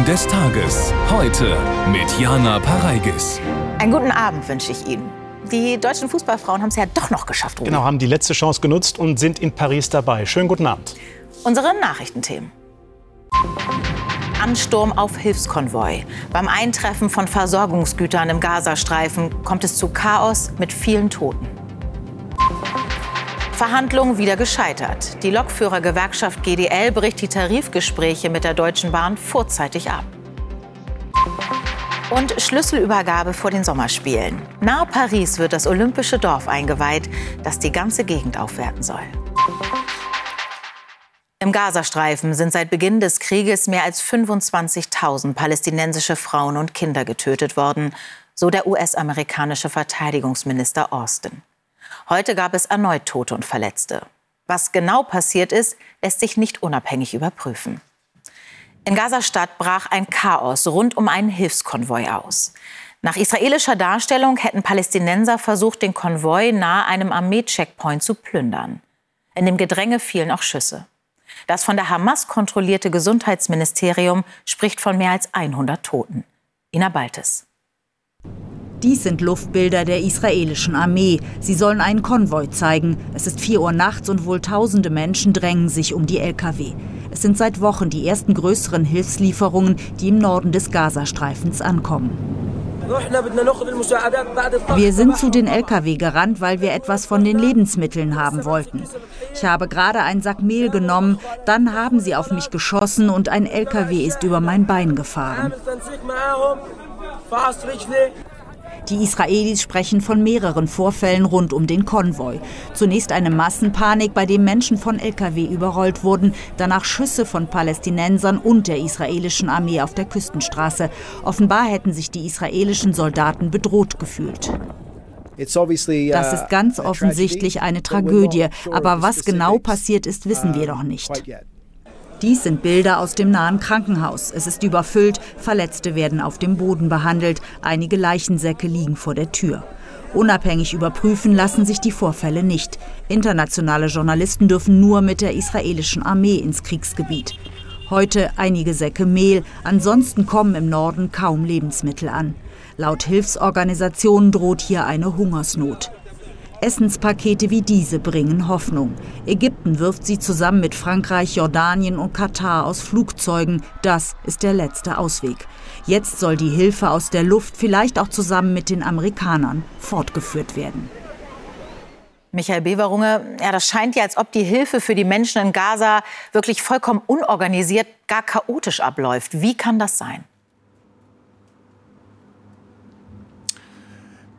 Nachrichten des Tages. Heute mit Jana Pareigis. Einen guten Abend wünsche ich Ihnen. Die deutschen Fußballfrauen haben es ja doch noch geschafft, Rudi. Genau, haben die letzte Chance genutzt und sind in Paris dabei. Schönen guten Abend. Unsere Nachrichtenthemen. Ansturm auf Hilfskonvoi. Beim Eintreffen von Versorgungsgütern im Gazastreifen kommt es zu Chaos mit vielen Toten. Verhandlungen wieder gescheitert. Die Lokführergewerkschaft GDL bricht die Tarifgespräche mit der Deutschen Bahn vorzeitig ab. Und Schlüsselübergabe vor den Sommerspielen. Nahe Paris wird das olympische Dorf eingeweiht, das die ganze Gegend aufwerten soll. Im Gazastreifen sind seit Beginn des Krieges mehr als 25.000 palästinensische Frauen und Kinder getötet worden, so der US-amerikanische Verteidigungsminister Austin. Heute gab es erneut Tote und Verletzte. Was genau passiert ist, lässt sich nicht unabhängig überprüfen. In Gazastadt brach ein Chaos rund um einen Hilfskonvoi aus. Nach israelischer Darstellung hätten Palästinenser versucht, den Konvoi nahe einem Armee-Checkpoint zu plündern. In dem Gedränge fielen auch Schüsse. Das von der Hamas kontrollierte Gesundheitsministerium spricht von mehr als 100 Toten. Ina Baltes. Dies sind Luftbilder der israelischen Armee. Sie sollen einen Konvoi zeigen. Es ist 4 Uhr nachts und wohl tausende Menschen drängen sich um die Lkw. Es sind seit Wochen die ersten größeren Hilfslieferungen, die im Norden des Gazastreifens ankommen. Wir sind zu den Lkw gerannt, weil wir etwas von den Lebensmitteln haben wollten. Ich habe gerade einen Sack Mehl genommen, dann haben sie auf mich geschossen und ein Lkw ist über mein Bein gefahren. Die Israelis sprechen von mehreren Vorfällen rund um den Konvoi. Zunächst eine Massenpanik, bei dem Menschen von Lkw überrollt wurden, danach Schüsse von Palästinensern und der israelischen Armee auf der Küstenstraße. Offenbar hätten sich die israelischen Soldaten bedroht gefühlt. Das uh, ist ganz offensichtlich eine Tragödie, aber was genau passiert ist, wissen wir noch nicht. Dies sind Bilder aus dem nahen Krankenhaus. Es ist überfüllt, Verletzte werden auf dem Boden behandelt, einige Leichensäcke liegen vor der Tür. Unabhängig überprüfen lassen sich die Vorfälle nicht. Internationale Journalisten dürfen nur mit der israelischen Armee ins Kriegsgebiet. Heute einige Säcke Mehl, ansonsten kommen im Norden kaum Lebensmittel an. Laut Hilfsorganisationen droht hier eine Hungersnot. Essenspakete wie diese bringen Hoffnung. Ägypten wirft sie zusammen mit Frankreich, Jordanien und Katar aus Flugzeugen. Das ist der letzte Ausweg. Jetzt soll die Hilfe aus der Luft vielleicht auch zusammen mit den Amerikanern fortgeführt werden. Michael Beverunge, ja, das scheint ja, als ob die Hilfe für die Menschen in Gaza wirklich vollkommen unorganisiert, gar chaotisch abläuft. Wie kann das sein?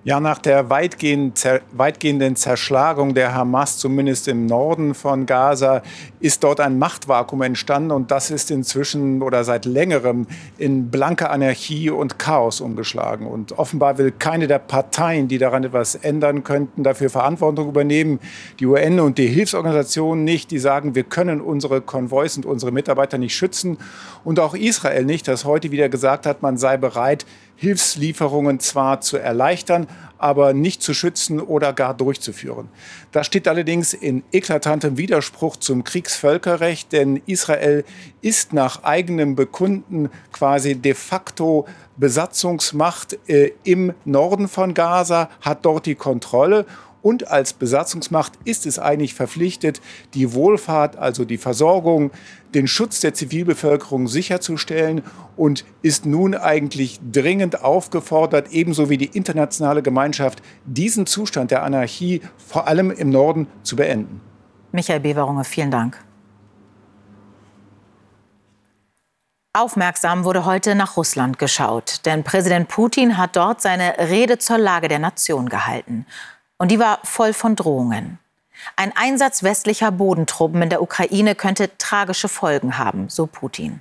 Ja, nach der weitgehenden Zerschlagung der Hamas, zumindest im Norden von Gaza, ist dort ein Machtvakuum entstanden und das ist inzwischen oder seit längerem in blanke Anarchie und Chaos umgeschlagen. Und offenbar will keine der Parteien, die daran etwas ändern könnten, dafür Verantwortung übernehmen. Die UN und die Hilfsorganisationen nicht, die sagen, wir können unsere Konvois und unsere Mitarbeiter nicht schützen. Und auch Israel nicht, das heute wieder gesagt hat, man sei bereit, Hilfslieferungen zwar zu erleichtern, aber nicht zu schützen oder gar durchzuführen. Das steht allerdings in eklatantem Widerspruch zum Kriegsvölkerrecht, denn Israel ist nach eigenem Bekunden quasi de facto Besatzungsmacht äh, im Norden von Gaza, hat dort die Kontrolle und als Besatzungsmacht ist es eigentlich verpflichtet, die Wohlfahrt, also die Versorgung, den Schutz der Zivilbevölkerung sicherzustellen und ist nun eigentlich dringend aufgefordert, ebenso wie die internationale Gemeinschaft, diesen Zustand der Anarchie vor allem im Norden zu beenden. Michael Beverunge, vielen Dank. Aufmerksam wurde heute nach Russland geschaut, denn Präsident Putin hat dort seine Rede zur Lage der Nation gehalten. Und die war voll von Drohungen. Ein Einsatz westlicher Bodentruppen in der Ukraine könnte tragische Folgen haben, so Putin.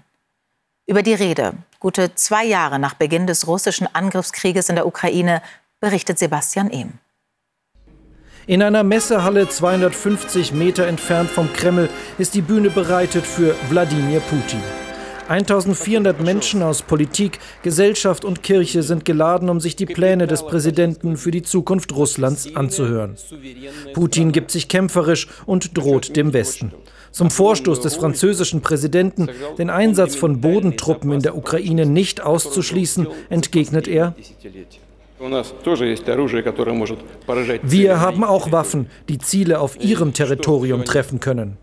Über die Rede, gute zwei Jahre nach Beginn des russischen Angriffskrieges in der Ukraine, berichtet Sebastian Ehm. In einer Messehalle 250 Meter entfernt vom Kreml ist die Bühne bereitet für Wladimir Putin. 1400 Menschen aus Politik, Gesellschaft und Kirche sind geladen, um sich die Pläne des Präsidenten für die Zukunft Russlands anzuhören. Putin gibt sich kämpferisch und droht dem Westen. Zum Vorstoß des französischen Präsidenten, den Einsatz von Bodentruppen in der Ukraine nicht auszuschließen, entgegnet er, wir haben auch Waffen, die Ziele auf ihrem Territorium treffen können.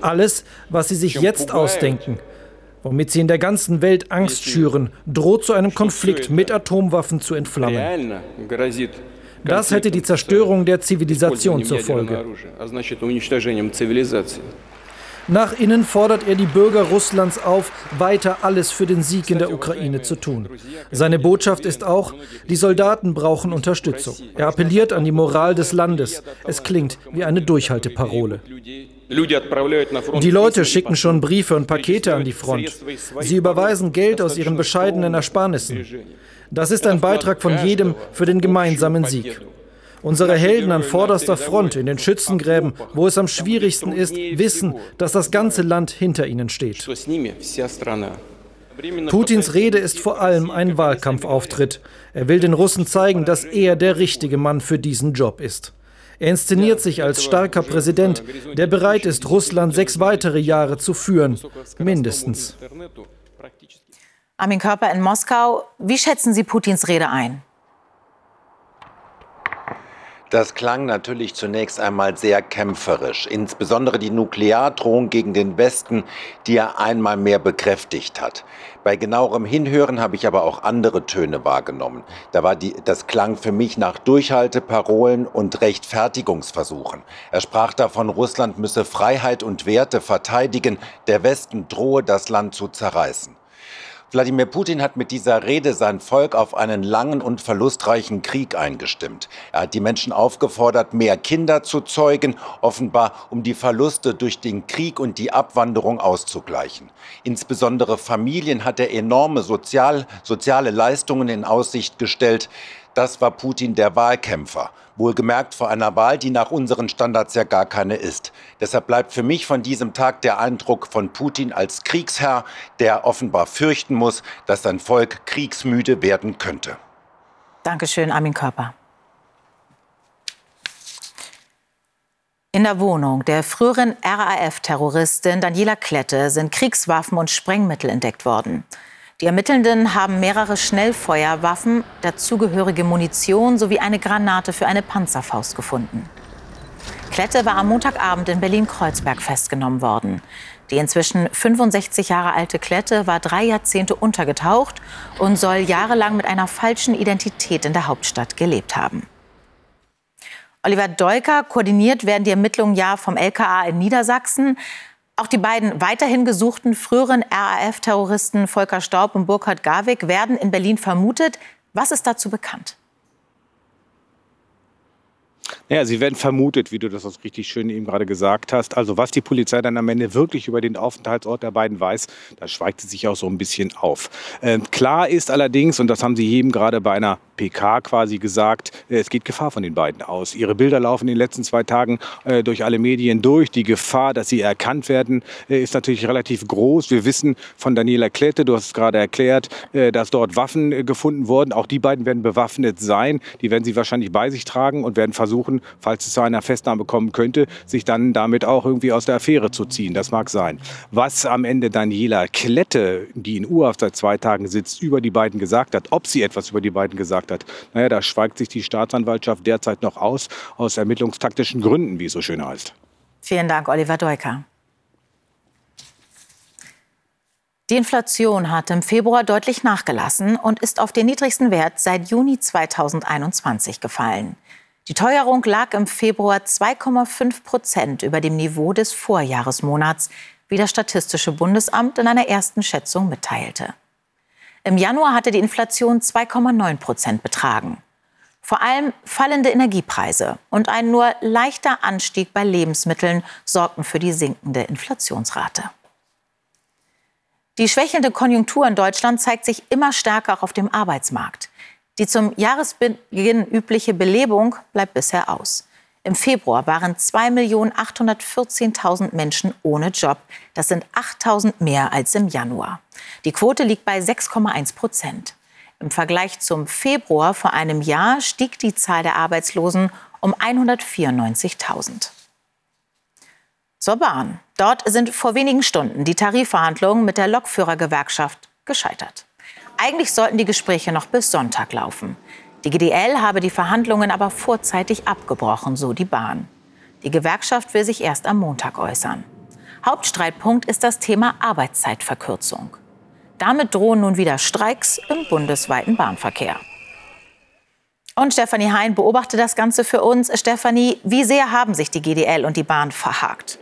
Alles, was sie sich jetzt ausdenken, womit sie in der ganzen Welt Angst schüren, droht zu einem Konflikt mit Atomwaffen zu entflammen. Das hätte die Zerstörung der Zivilisation zur Folge. Nach innen fordert er die Bürger Russlands auf, weiter alles für den Sieg in der Ukraine zu tun. Seine Botschaft ist auch, die Soldaten brauchen Unterstützung. Er appelliert an die Moral des Landes. Es klingt wie eine Durchhalteparole. Die Leute schicken schon Briefe und Pakete an die Front. Sie überweisen Geld aus ihren bescheidenen Ersparnissen. Das ist ein Beitrag von jedem für den gemeinsamen Sieg. Unsere Helden an vorderster Front in den Schützengräben, wo es am schwierigsten ist, wissen, dass das ganze Land hinter ihnen steht. Putins Rede ist vor allem ein Wahlkampfauftritt. Er will den Russen zeigen, dass er der richtige Mann für diesen Job ist. Er inszeniert sich als starker Präsident, der bereit ist, Russland sechs weitere Jahre zu führen, mindestens. Armin Körper in Moskau, wie schätzen Sie Putins Rede ein? Das klang natürlich zunächst einmal sehr kämpferisch, insbesondere die Nukleardrohung gegen den Westen, die er einmal mehr bekräftigt hat. Bei genauerem Hinhören habe ich aber auch andere Töne wahrgenommen. Da war die, das klang für mich nach Durchhalteparolen und Rechtfertigungsversuchen. Er sprach davon, Russland müsse Freiheit und Werte verteidigen, der Westen drohe das Land zu zerreißen. Wladimir Putin hat mit dieser Rede sein Volk auf einen langen und verlustreichen Krieg eingestimmt. Er hat die Menschen aufgefordert, mehr Kinder zu zeugen, offenbar um die Verluste durch den Krieg und die Abwanderung auszugleichen. Insbesondere Familien hat er enorme sozial, soziale Leistungen in Aussicht gestellt. Das war Putin der Wahlkämpfer. Wohlgemerkt vor einer Wahl, die nach unseren Standards ja gar keine ist. Deshalb bleibt für mich von diesem Tag der Eindruck von Putin als Kriegsherr, der offenbar fürchten muss, dass sein Volk kriegsmüde werden könnte. Dankeschön, Armin Körper. In der Wohnung der früheren RAF-Terroristin Daniela Klette sind Kriegswaffen und Sprengmittel entdeckt worden. Die Ermittelnden haben mehrere Schnellfeuerwaffen, dazugehörige Munition sowie eine Granate für eine Panzerfaust gefunden. Klette war am Montagabend in Berlin-Kreuzberg festgenommen worden. Die inzwischen 65 Jahre alte Klette war drei Jahrzehnte untergetaucht und soll jahrelang mit einer falschen Identität in der Hauptstadt gelebt haben. Oliver Deuker koordiniert werden die Ermittlungen ja vom LKA in Niedersachsen. Auch die beiden weiterhin gesuchten früheren RAF-Terroristen Volker Staub und Burkhard Garwig werden in Berlin vermutet. Was ist dazu bekannt? Ja, sie werden vermutet, wie du das richtig schön eben gerade gesagt hast. Also was die Polizei dann am Ende wirklich über den Aufenthaltsort der beiden weiß, da schweigt sie sich auch so ein bisschen auf. Ähm, klar ist allerdings, und das haben sie eben gerade bei einer PK quasi gesagt, äh, es geht Gefahr von den beiden aus. Ihre Bilder laufen in den letzten zwei Tagen äh, durch alle Medien durch. Die Gefahr, dass sie erkannt werden, äh, ist natürlich relativ groß. Wir wissen von Daniela Klette, du hast es gerade erklärt, äh, dass dort Waffen äh, gefunden wurden. Auch die beiden werden bewaffnet sein. Die werden sie wahrscheinlich bei sich tragen und werden versuchen, versuchen, falls es zu einer Festnahme kommen könnte, sich dann damit auch irgendwie aus der Affäre zu ziehen. Das mag sein. Was am Ende Daniela Klette, die in Urhaft seit zwei Tagen sitzt, über die beiden gesagt hat, ob sie etwas über die beiden gesagt hat, naja, da schweigt sich die Staatsanwaltschaft derzeit noch aus, aus ermittlungstaktischen Gründen, wie es so schön heißt. Vielen Dank, Oliver Deuker. Die Inflation hat im Februar deutlich nachgelassen und ist auf den niedrigsten Wert seit Juni 2021 gefallen. Die Teuerung lag im Februar 2,5 Prozent über dem Niveau des Vorjahresmonats, wie das Statistische Bundesamt in einer ersten Schätzung mitteilte. Im Januar hatte die Inflation 2,9 Prozent betragen. Vor allem fallende Energiepreise und ein nur leichter Anstieg bei Lebensmitteln sorgten für die sinkende Inflationsrate. Die schwächelnde Konjunktur in Deutschland zeigt sich immer stärker auch auf dem Arbeitsmarkt. Die zum Jahresbeginn übliche Belebung bleibt bisher aus. Im Februar waren 2.814.000 Menschen ohne Job. Das sind 8.000 mehr als im Januar. Die Quote liegt bei 6,1 Prozent. Im Vergleich zum Februar vor einem Jahr stieg die Zahl der Arbeitslosen um 194.000. Zur Bahn. Dort sind vor wenigen Stunden die Tarifverhandlungen mit der Lokführergewerkschaft gescheitert. Eigentlich sollten die Gespräche noch bis Sonntag laufen. Die GDL habe die Verhandlungen aber vorzeitig abgebrochen, so die Bahn. Die Gewerkschaft will sich erst am Montag äußern. Hauptstreitpunkt ist das Thema Arbeitszeitverkürzung. Damit drohen nun wieder Streiks im bundesweiten Bahnverkehr. Und Stefanie Hein beobachtet das Ganze für uns. Stefanie, wie sehr haben sich die GDL und die Bahn verhakt?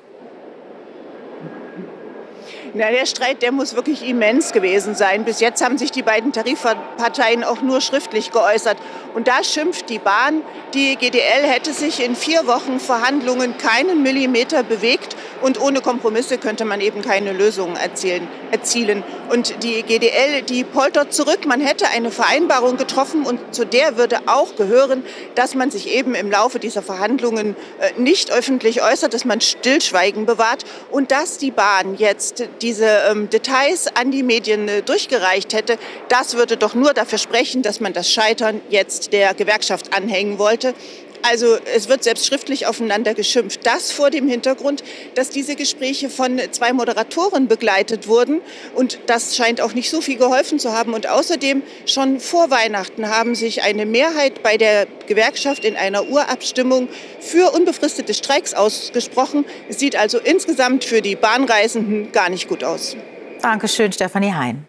Na, der Streit, der muss wirklich immens gewesen sein. Bis jetzt haben sich die beiden Tarifparteien auch nur schriftlich geäußert. Und da schimpft die Bahn, die GDL hätte sich in vier Wochen Verhandlungen keinen Millimeter bewegt und ohne Kompromisse könnte man eben keine Lösungen erzielen. erzielen. Und die GDL, die poltert zurück. Man hätte eine Vereinbarung getroffen und zu der würde auch gehören, dass man sich eben im Laufe dieser Verhandlungen äh, nicht öffentlich äußert, dass man Stillschweigen bewahrt und dass die Bahn jetzt diese ähm, Details an die Medien äh, durchgereicht hätte, das würde doch nur dafür sprechen, dass man das Scheitern jetzt der Gewerkschaft anhängen wollte. Also es wird selbst schriftlich aufeinander geschimpft. Das vor dem Hintergrund, dass diese Gespräche von zwei Moderatoren begleitet wurden. Und das scheint auch nicht so viel geholfen zu haben. Und außerdem schon vor Weihnachten haben sich eine Mehrheit bei der Gewerkschaft in einer Urabstimmung für unbefristete Streiks ausgesprochen. Es sieht also insgesamt für die Bahnreisenden gar nicht gut aus. Dankeschön, Stefanie Hein.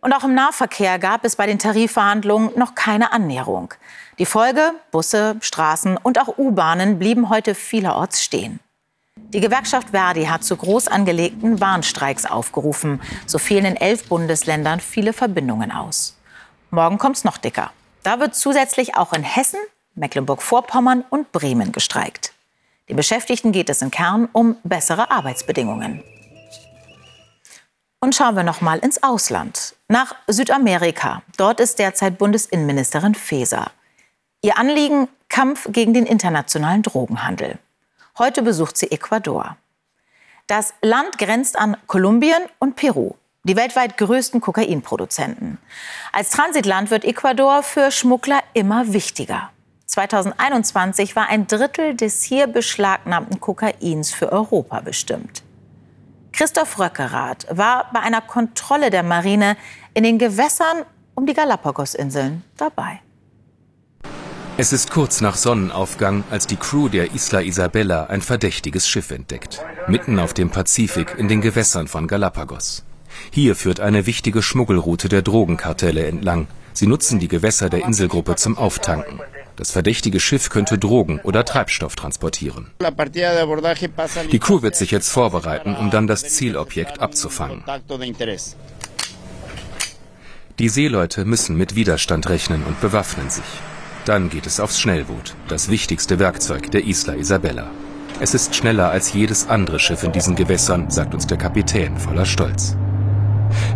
Und auch im Nahverkehr gab es bei den Tarifverhandlungen noch keine Annäherung. Die Folge, Busse, Straßen und auch U-Bahnen blieben heute vielerorts stehen. Die Gewerkschaft Verdi hat zu groß angelegten Warnstreiks aufgerufen. So fehlen in elf Bundesländern viele Verbindungen aus. Morgen kommt's noch dicker. Da wird zusätzlich auch in Hessen, Mecklenburg-Vorpommern und Bremen gestreikt. Den Beschäftigten geht es im Kern um bessere Arbeitsbedingungen. Und schauen wir noch mal ins Ausland, nach Südamerika. Dort ist derzeit Bundesinnenministerin Faeser. Ihr Anliegen Kampf gegen den internationalen Drogenhandel. Heute besucht sie Ecuador. Das Land grenzt an Kolumbien und Peru, die weltweit größten Kokainproduzenten. Als Transitland wird Ecuador für Schmuggler immer wichtiger. 2021 war ein Drittel des hier beschlagnahmten Kokains für Europa bestimmt. Christoph Röckerath war bei einer Kontrolle der Marine in den Gewässern um die Galapagosinseln dabei. Es ist kurz nach Sonnenaufgang, als die Crew der Isla Isabella ein verdächtiges Schiff entdeckt. Mitten auf dem Pazifik in den Gewässern von Galapagos. Hier führt eine wichtige Schmuggelroute der Drogenkartelle entlang. Sie nutzen die Gewässer der Inselgruppe zum Auftanken. Das verdächtige Schiff könnte Drogen oder Treibstoff transportieren. Die Crew wird sich jetzt vorbereiten, um dann das Zielobjekt abzufangen. Die Seeleute müssen mit Widerstand rechnen und bewaffnen sich. Dann geht es aufs Schnellboot, das wichtigste Werkzeug der Isla Isabella. Es ist schneller als jedes andere Schiff in diesen Gewässern, sagt uns der Kapitän voller Stolz.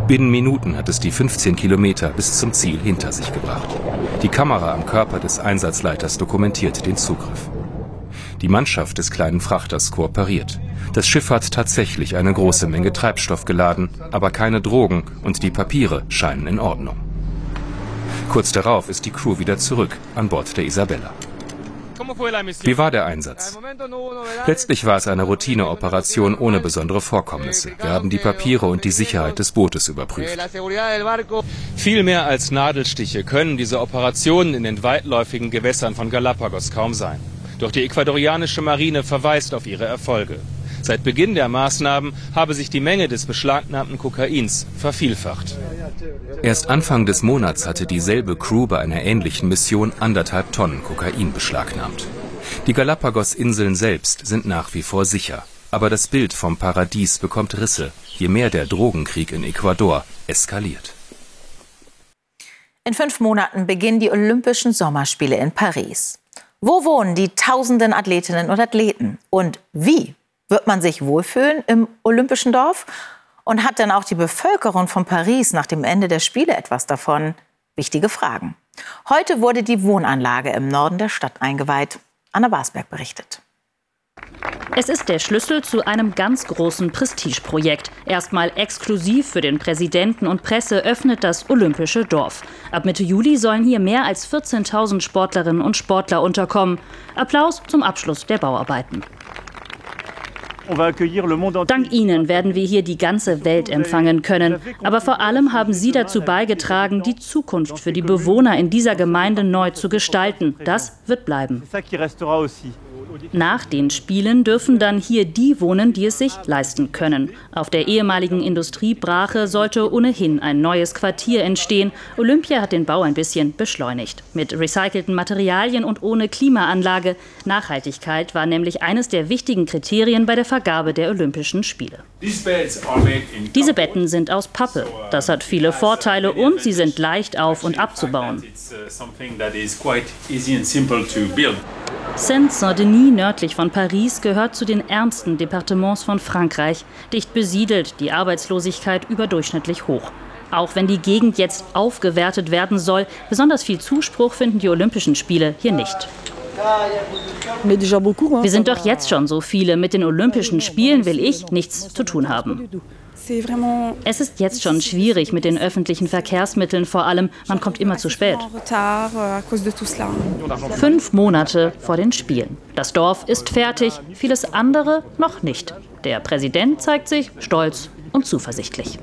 Binnen Minuten hat es die 15 Kilometer bis zum Ziel hinter sich gebracht. Die Kamera am Körper des Einsatzleiters dokumentiert den Zugriff. Die Mannschaft des kleinen Frachters kooperiert. Das Schiff hat tatsächlich eine große Menge Treibstoff geladen, aber keine Drogen und die Papiere scheinen in Ordnung. Kurz darauf ist die Crew wieder zurück an Bord der Isabella. Wie war der Einsatz? Letztlich war es eine Routineoperation ohne besondere Vorkommnisse. Wir haben die Papiere und die Sicherheit des Bootes überprüft. Viel mehr als Nadelstiche können diese Operationen in den weitläufigen Gewässern von Galapagos kaum sein. Doch die ecuadorianische Marine verweist auf ihre Erfolge. Seit Beginn der Maßnahmen habe sich die Menge des beschlagnahmten Kokains vervielfacht. Erst Anfang des Monats hatte dieselbe Crew bei einer ähnlichen Mission anderthalb Tonnen Kokain beschlagnahmt. Die Galapagos-Inseln selbst sind nach wie vor sicher. Aber das Bild vom Paradies bekommt Risse, je mehr der Drogenkrieg in Ecuador eskaliert. In fünf Monaten beginnen die Olympischen Sommerspiele in Paris. Wo wohnen die tausenden Athletinnen und Athleten? Und wie wird man sich wohlfühlen im Olympischen Dorf? Und hat dann auch die Bevölkerung von Paris nach dem Ende der Spiele etwas davon? Wichtige Fragen. Heute wurde die Wohnanlage im Norden der Stadt eingeweiht. Anna Basberg berichtet. Es ist der Schlüssel zu einem ganz großen Prestigeprojekt. Erstmal exklusiv für den Präsidenten und Presse öffnet das Olympische Dorf. Ab Mitte Juli sollen hier mehr als 14.000 Sportlerinnen und Sportler unterkommen. Applaus zum Abschluss der Bauarbeiten. Dank Ihnen werden wir hier die ganze Welt empfangen können. Aber vor allem haben Sie dazu beigetragen, die Zukunft für die Bewohner in dieser Gemeinde neu zu gestalten. Das wird bleiben. Nach den Spielen dürfen dann hier die wohnen, die es sich leisten können. Auf der ehemaligen Industriebrache sollte ohnehin ein neues Quartier entstehen. Olympia hat den Bau ein bisschen beschleunigt. Mit recycelten Materialien und ohne Klimaanlage. Nachhaltigkeit war nämlich eines der wichtigen Kriterien bei der Vergabe der Olympischen Spiele. Diese Betten sind aus Pappe. Das hat viele Vorteile und sie sind leicht auf- und abzubauen. Saint-Saint-Denis nördlich von Paris gehört zu den ärmsten Departements von Frankreich. Dicht besiedelt, die Arbeitslosigkeit überdurchschnittlich hoch. Auch wenn die Gegend jetzt aufgewertet werden soll, besonders viel Zuspruch finden die Olympischen Spiele hier nicht. Wir sind doch jetzt schon so viele. Mit den Olympischen Spielen will ich nichts zu tun haben. Es ist jetzt schon schwierig mit den öffentlichen Verkehrsmitteln vor allem. Man kommt immer zu spät. Fünf Monate vor den Spielen. Das Dorf ist fertig, vieles andere noch nicht. Der Präsident zeigt sich stolz und zuversichtlich.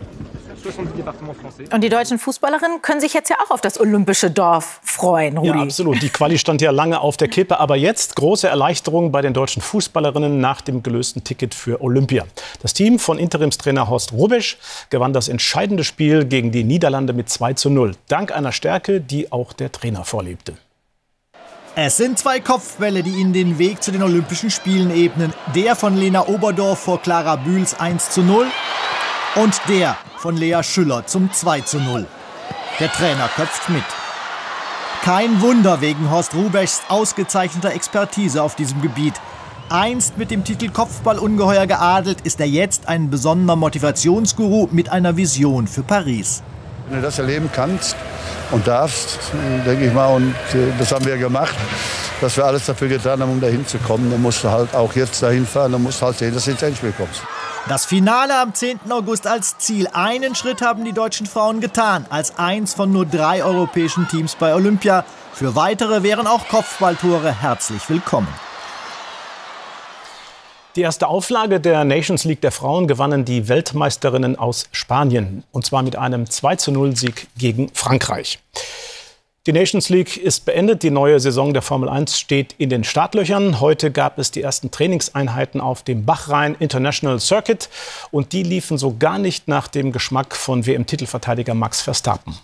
Und die deutschen Fußballerinnen können sich jetzt ja auch auf das olympische Dorf freuen, Rudi. Ja, absolut. Die Quali stand ja lange auf der Kippe. Aber jetzt große Erleichterung bei den deutschen Fußballerinnen nach dem gelösten Ticket für Olympia. Das Team von Interimstrainer Horst Rubesch gewann das entscheidende Spiel gegen die Niederlande mit 2 zu 0. Dank einer Stärke, die auch der Trainer vorlebte. Es sind zwei Kopfbälle, die ihnen den Weg zu den Olympischen Spielen ebnen. Der von Lena Oberdorf vor Clara Bühls 1 zu 0 und der von Lea Schüller zum 2 zu 0. Der Trainer köpft mit. Kein Wunder wegen Horst Rubechs ausgezeichneter Expertise auf diesem Gebiet. Einst mit dem Titel Kopfballungeheuer geadelt, ist er jetzt ein besonderer Motivationsguru mit einer Vision für Paris. Wenn du das erleben kannst und darfst, denke ich mal, und äh, das haben wir gemacht, dass wir alles dafür getan haben, um dahin zu kommen, dann musst du halt auch jetzt dahin fahren, dann musst du halt sehen, dass du ins Endspiel kommst. Das Finale am 10. August als Ziel. Einen Schritt haben die deutschen Frauen getan, als eins von nur drei europäischen Teams bei Olympia. Für weitere wären auch Kopfballtore herzlich willkommen. Die erste Auflage der Nations League der Frauen gewannen die Weltmeisterinnen aus Spanien. Und zwar mit einem 2-0-Sieg gegen Frankreich. Die Nations League ist beendet. Die neue Saison der Formel 1 steht in den Startlöchern. Heute gab es die ersten Trainingseinheiten auf dem Bachrhein International Circuit. Und die liefen so gar nicht nach dem Geschmack von WM-Titelverteidiger Max Verstappen.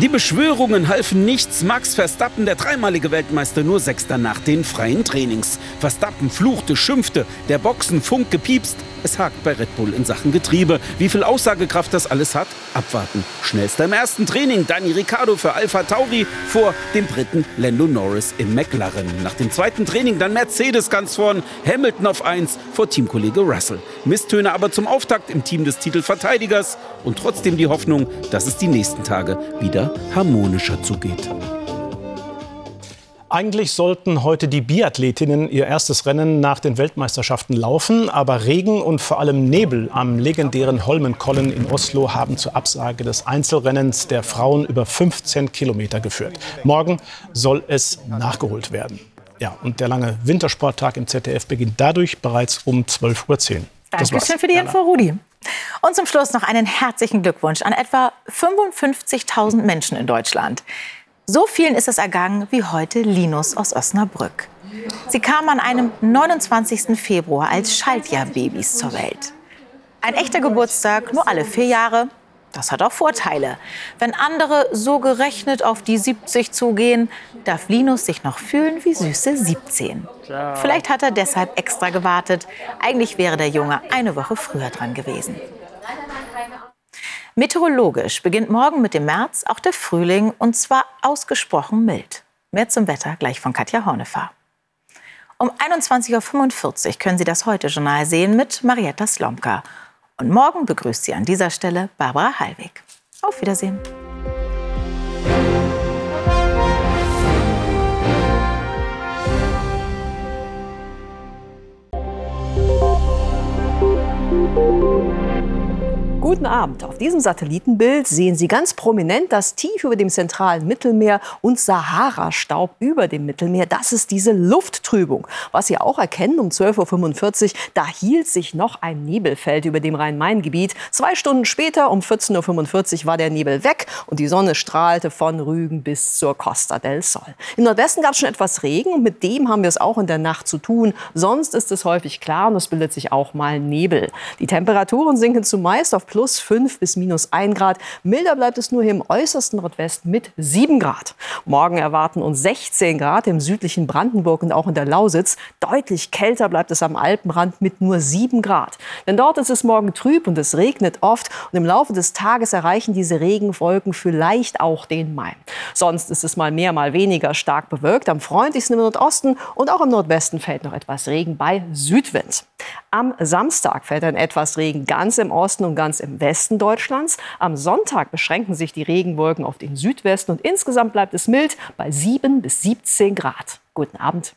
Die Beschwörungen halfen nichts. Max Verstappen, der dreimalige Weltmeister, nur Sechster nach den freien Trainings. Verstappen fluchte, schimpfte, der Boxenfunk gepiepst. Es hakt bei Red Bull in Sachen Getriebe. Wie viel Aussagekraft das alles hat? Abwarten. Schnellster im ersten Training Dani Ricciardo für Alpha Tauri vor dem Briten Lando Norris im McLaren. Nach dem zweiten Training dann Mercedes ganz vorn, Hamilton auf 1 vor Teamkollege Russell. Misstöne aber zum Auftakt im Team des Titelverteidigers und trotzdem die Hoffnung, dass es die nächsten Tage wieder harmonischer zugeht. Eigentlich sollten heute die Biathletinnen ihr erstes Rennen nach den Weltmeisterschaften laufen, aber Regen und vor allem Nebel am legendären Holmenkollen in Oslo haben zur Absage des Einzelrennens der Frauen über 15 Kilometer geführt. Morgen soll es nachgeholt werden. Ja, und der lange Wintersporttag im ZDF beginnt dadurch bereits um 12.10 Uhr. Dankeschön für die Info, Rudi. Und zum Schluss noch einen herzlichen Glückwunsch an etwa 55.000 Menschen in Deutschland. So vielen ist es ergangen wie heute Linus aus Osnabrück. Sie kam an einem 29. Februar als Schaltjahrbabys zur Welt. Ein echter Geburtstag nur alle vier Jahre. Das hat auch Vorteile. Wenn andere so gerechnet auf die 70 zugehen, darf Linus sich noch fühlen wie süße 17. Vielleicht hat er deshalb extra gewartet. Eigentlich wäre der Junge eine Woche früher dran gewesen. Meteorologisch beginnt morgen mit dem März auch der Frühling und zwar ausgesprochen mild. Mehr zum Wetter gleich von Katja Hornefahr. Um 21.45 Uhr können Sie das Heute-Journal sehen mit Marietta Slomka. Und morgen begrüßt Sie an dieser Stelle Barbara Hallweg. Auf Wiedersehen. Abend. Auf diesem Satellitenbild sehen Sie ganz prominent, dass tief über dem zentralen Mittelmeer und Sahara-Staub über dem Mittelmeer, das ist diese Lufttrübung. Was Sie auch erkennen, um 12.45 Uhr, da hielt sich noch ein Nebelfeld über dem Rhein-Main-Gebiet. Zwei Stunden später, um 14.45 Uhr, war der Nebel weg und die Sonne strahlte von Rügen bis zur Costa del Sol. Im Nordwesten gab es schon etwas Regen und mit dem haben wir es auch in der Nacht zu tun. Sonst ist es häufig klar und es bildet sich auch mal Nebel. Die Temperaturen sinken zumeist auf plus 5 bis minus 1 Grad. Milder bleibt es nur hier im äußersten Nordwesten mit 7 Grad. Morgen erwarten uns 16 Grad im südlichen Brandenburg und auch in der Lausitz. Deutlich kälter bleibt es am Alpenrand mit nur 7 Grad. Denn dort ist es morgen trüb und es regnet oft. Und im Laufe des Tages erreichen diese Regenwolken vielleicht auch den Main. Sonst ist es mal mehr, mal weniger stark bewölkt. Am freundlichsten im Nordosten und auch im Nordwesten fällt noch etwas Regen bei Südwind. Am Samstag fällt dann etwas Regen ganz im Osten und ganz im Westen Deutschlands. Am Sonntag beschränken sich die Regenwolken auf den Südwesten und insgesamt bleibt es mild bei 7 bis 17 Grad. Guten Abend.